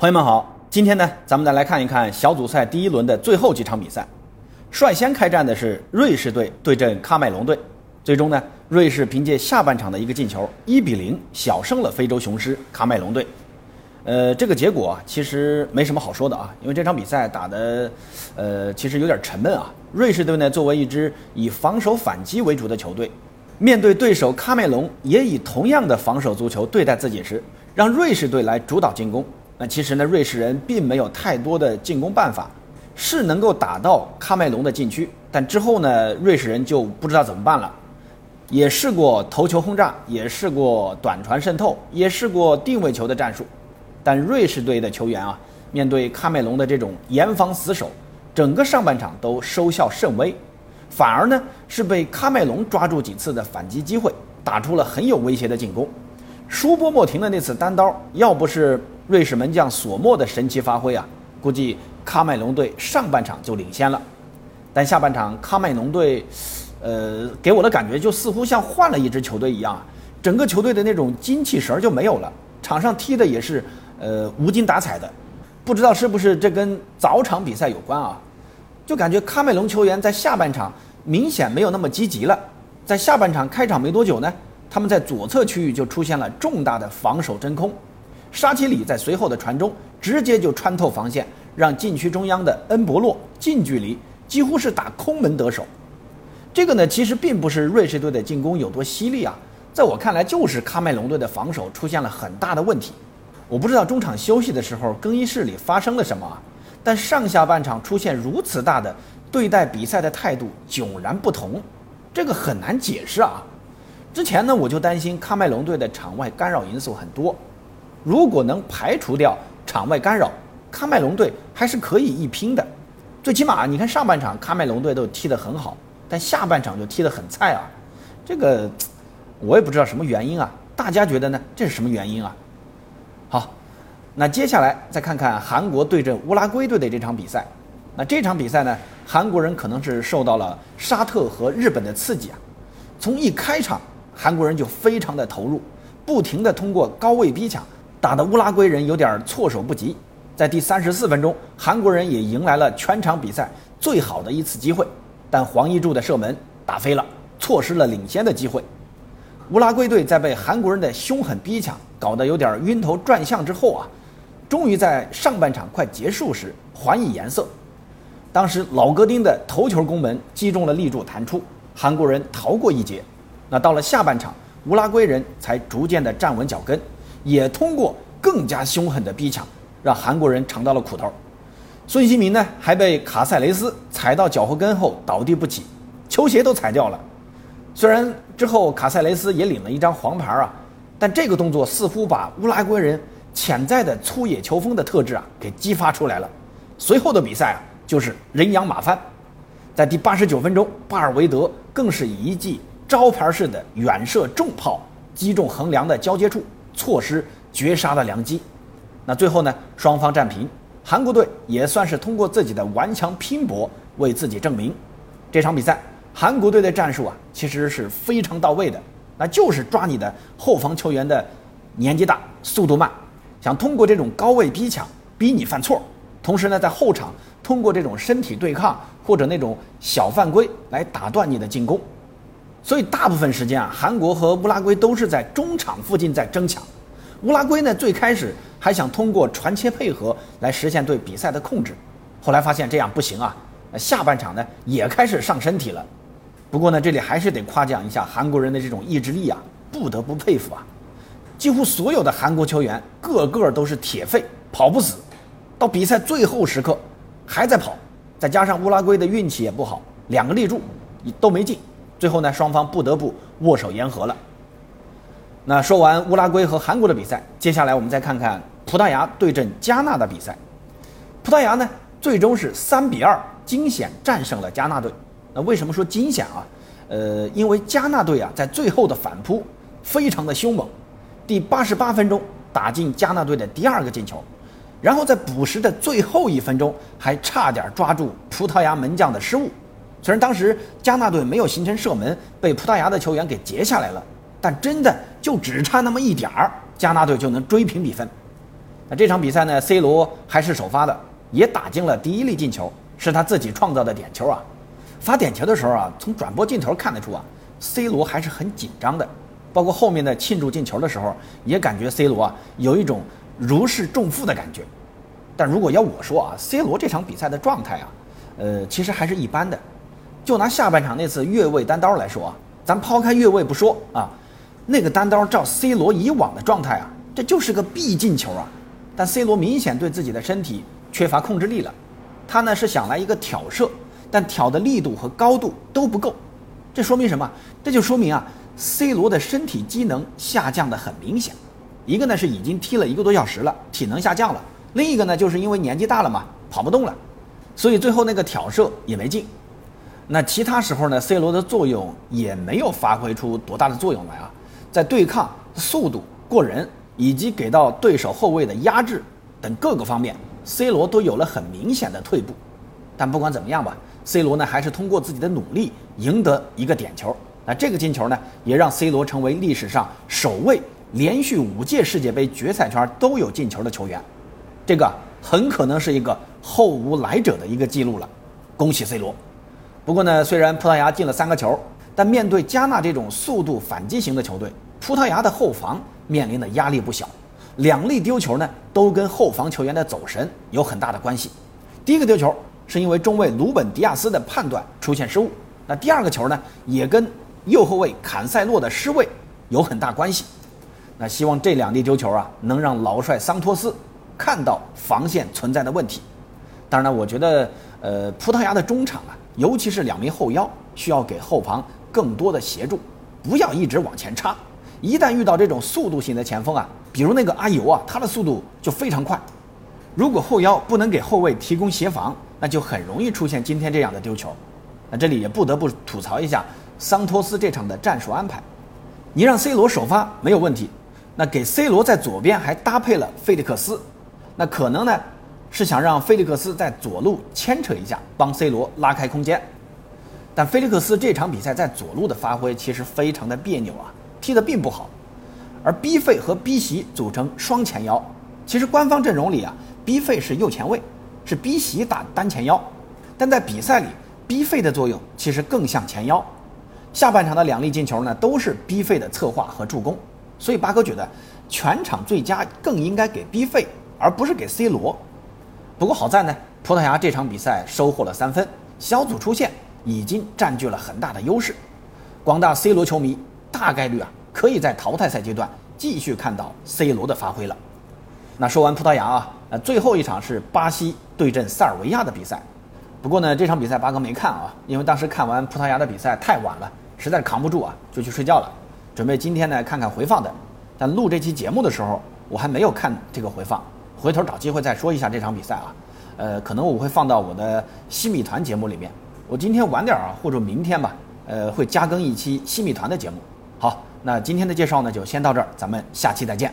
朋友们好，今天呢，咱们再来看一看小组赛第一轮的最后几场比赛。率先开战的是瑞士队对阵喀麦隆队，最终呢，瑞士凭借下半场的一个进球，一比零小胜了非洲雄狮喀麦隆队。呃，这个结果啊其实没什么好说的啊，因为这场比赛打的，呃，其实有点沉闷啊。瑞士队呢，作为一支以防守反击为主的球队，面对对手喀麦隆也以同样的防守足球对待自己时，让瑞士队来主导进攻。那其实呢，瑞士人并没有太多的进攻办法，是能够打到喀麦隆的禁区，但之后呢，瑞士人就不知道怎么办了。也试过头球轰炸，也试过短传渗透，也试过定位球的战术，但瑞士队的球员啊，面对喀麦隆的这种严防死守，整个上半场都收效甚微，反而呢是被喀麦隆抓住几次的反击机会，打出了很有威胁的进攻。舒波莫廷的那次单刀，要不是瑞士门将索莫的神奇发挥啊，估计喀麦隆队上半场就领先了。但下半场喀麦隆队，呃，给我的感觉就似乎像换了一支球队一样啊，整个球队的那种精气神就没有了，场上踢的也是呃无精打采的。不知道是不是这跟早场比赛有关啊？就感觉喀麦隆球员在下半场明显没有那么积极了。在下半场开场没多久呢，他们在左侧区域就出现了重大的防守真空。沙奇里在随后的传中直接就穿透防线，让禁区中央的恩博洛近距离几乎是打空门得手。这个呢，其实并不是瑞士队的进攻有多犀利啊，在我看来就是喀麦隆队的防守出现了很大的问题。我不知道中场休息的时候更衣室里发生了什么啊，但上下半场出现如此大的对待比赛的态度迥然不同，这个很难解释啊。之前呢，我就担心喀麦隆队的场外干扰因素很多。如果能排除掉场外干扰，喀麦隆队还是可以一拼的。最起码，你看上半场喀麦隆队都踢得很好，但下半场就踢得很菜啊。这个我也不知道什么原因啊。大家觉得呢？这是什么原因啊？好，那接下来再看看韩国对阵乌拉圭队的这场比赛。那这场比赛呢，韩国人可能是受到了沙特和日本的刺激啊。从一开场，韩国人就非常的投入，不停的通过高位逼抢。打的乌拉圭人有点措手不及，在第三十四分钟，韩国人也迎来了全场比赛最好的一次机会，但黄一柱的射门打飞了，错失了领先的机会。乌拉圭队在被韩国人的凶狠逼抢搞得有点晕头转向之后啊，终于在上半场快结束时还以颜色。当时老戈丁的头球攻门击中了立柱弹出，韩国人逃过一劫。那到了下半场，乌拉圭人才逐渐的站稳脚跟。也通过更加凶狠的逼抢，让韩国人尝到了苦头。孙兴民呢，还被卡塞雷斯踩到脚后跟后倒地不起，球鞋都踩掉了。虽然之后卡塞雷斯也领了一张黄牌啊，但这个动作似乎把乌拉圭人潜在的粗野球风的特质啊给激发出来了。随后的比赛啊，就是人仰马翻。在第八十九分钟，巴尔维德更是以一记招牌式的远射重炮击中横梁的交接处。错失绝杀的良机，那最后呢？双方战平，韩国队也算是通过自己的顽强拼搏为自己证明。这场比赛，韩国队的战术啊，其实是非常到位的，那就是抓你的后防球员的年纪大、速度慢，想通过这种高位逼抢逼你犯错，同时呢，在后场通过这种身体对抗或者那种小犯规来打断你的进攻。所以大部分时间啊，韩国和乌拉圭都是在中场附近在争抢。乌拉圭呢，最开始还想通过传切配合来实现对比赛的控制，后来发现这样不行啊。下半场呢，也开始上身体了。不过呢，这里还是得夸奖一下韩国人的这种意志力啊，不得不佩服啊。几乎所有的韩国球员个个都是铁肺，跑不死，到比赛最后时刻还在跑。再加上乌拉圭的运气也不好，两个立柱都没进。最后呢，双方不得不握手言和了。那说完乌拉圭和韩国的比赛，接下来我们再看看葡萄牙对阵加纳的比赛。葡萄牙呢，最终是三比二惊险战胜了加纳队。那为什么说惊险啊？呃，因为加纳队啊，在最后的反扑非常的凶猛，第八十八分钟打进加纳队的第二个进球，然后在补时的最后一分钟还差点抓住葡萄牙门将的失误。虽然当时加纳队没有形成射门，被葡萄牙的球员给截下来了，但真的就只差那么一点儿，加纳队就能追平比分。那这场比赛呢，C 罗还是首发的，也打进了第一粒进球，是他自己创造的点球啊。发点球的时候啊，从转播镜头看得出啊，C 罗还是很紧张的，包括后面的庆祝进球的时候，也感觉 C 罗啊有一种如释重负的感觉。但如果要我说啊，C 罗这场比赛的状态啊，呃，其实还是一般的。就拿下半场那次越位单刀来说啊，咱抛开越位不说啊，那个单刀照 C 罗以往的状态啊，这就是个必进球啊。但 C 罗明显对自己的身体缺乏控制力了，他呢是想来一个挑射。但挑的力度和高度都不够，这说明什么？这就说明啊，C 罗的身体机能下降的很明显。一个呢是已经踢了一个多小时了，体能下降了；另一个呢就是因为年纪大了嘛，跑不动了，所以最后那个挑射也没进。那其他时候呢，C 罗的作用也没有发挥出多大的作用来啊，在对抗、速度过人以及给到对手后卫的压制等各个方面，C 罗都有了很明显的退步。但不管怎么样吧。C 罗呢，还是通过自己的努力赢得一个点球。那这个进球呢，也让 C 罗成为历史上首位连续五届世界杯决赛圈都有进球的球员。这个很可能是一个后无来者的一个记录了。恭喜 C 罗！不过呢，虽然葡萄牙进了三个球，但面对加纳这种速度反击型的球队，葡萄牙的后防面临的压力不小。两粒丢球呢，都跟后防球员的走神有很大的关系。第一个丢球。是因为中卫鲁本迪亚斯的判断出现失误，那第二个球呢，也跟右后卫坎塞洛的失位有很大关系。那希望这两粒丢球啊，能让老帅桑托斯看到防线存在的问题。当然呢，我觉得，呃，葡萄牙的中场啊，尤其是两名后腰，需要给后防更多的协助，不要一直往前插。一旦遇到这种速度型的前锋啊，比如那个阿尤啊，他的速度就非常快。如果后腰不能给后卫提供协防，那就很容易出现今天这样的丢球，那这里也不得不吐槽一下桑托斯这场的战术安排。你让 C 罗首发没有问题，那给 C 罗在左边还搭配了菲利克斯，那可能呢是想让菲利克斯在左路牵扯一下，帮 C 罗拉开空间。但菲利克斯这场比赛在左路的发挥其实非常的别扭啊，踢得并不好。而 B 费和 B 席组成双前腰，其实官方阵容里啊，B 费是右前卫。是 B 席打单前腰，但在比赛里，B 费的作用其实更像前腰。下半场的两粒进球呢，都是 B 费的策划和助攻，所以巴哥觉得全场最佳更应该给 B 费，而不是给 C 罗。不过好在呢，葡萄牙这场比赛收获了三分，小组出线已经占据了很大的优势。广大 C 罗球迷大概率啊，可以在淘汰赛阶段继续看到 C 罗的发挥了。那说完葡萄牙啊。呃，最后一场是巴西对阵塞尔维亚的比赛，不过呢，这场比赛八哥没看啊，因为当时看完葡萄牙的比赛太晚了，实在扛不住啊，就去睡觉了。准备今天呢看看回放的，但录这期节目的时候，我还没有看这个回放，回头找机会再说一下这场比赛啊。呃，可能我会放到我的西米团节目里面。我今天晚点啊，或者明天吧，呃，会加更一期新米团的节目。好，那今天的介绍呢就先到这儿，咱们下期再见。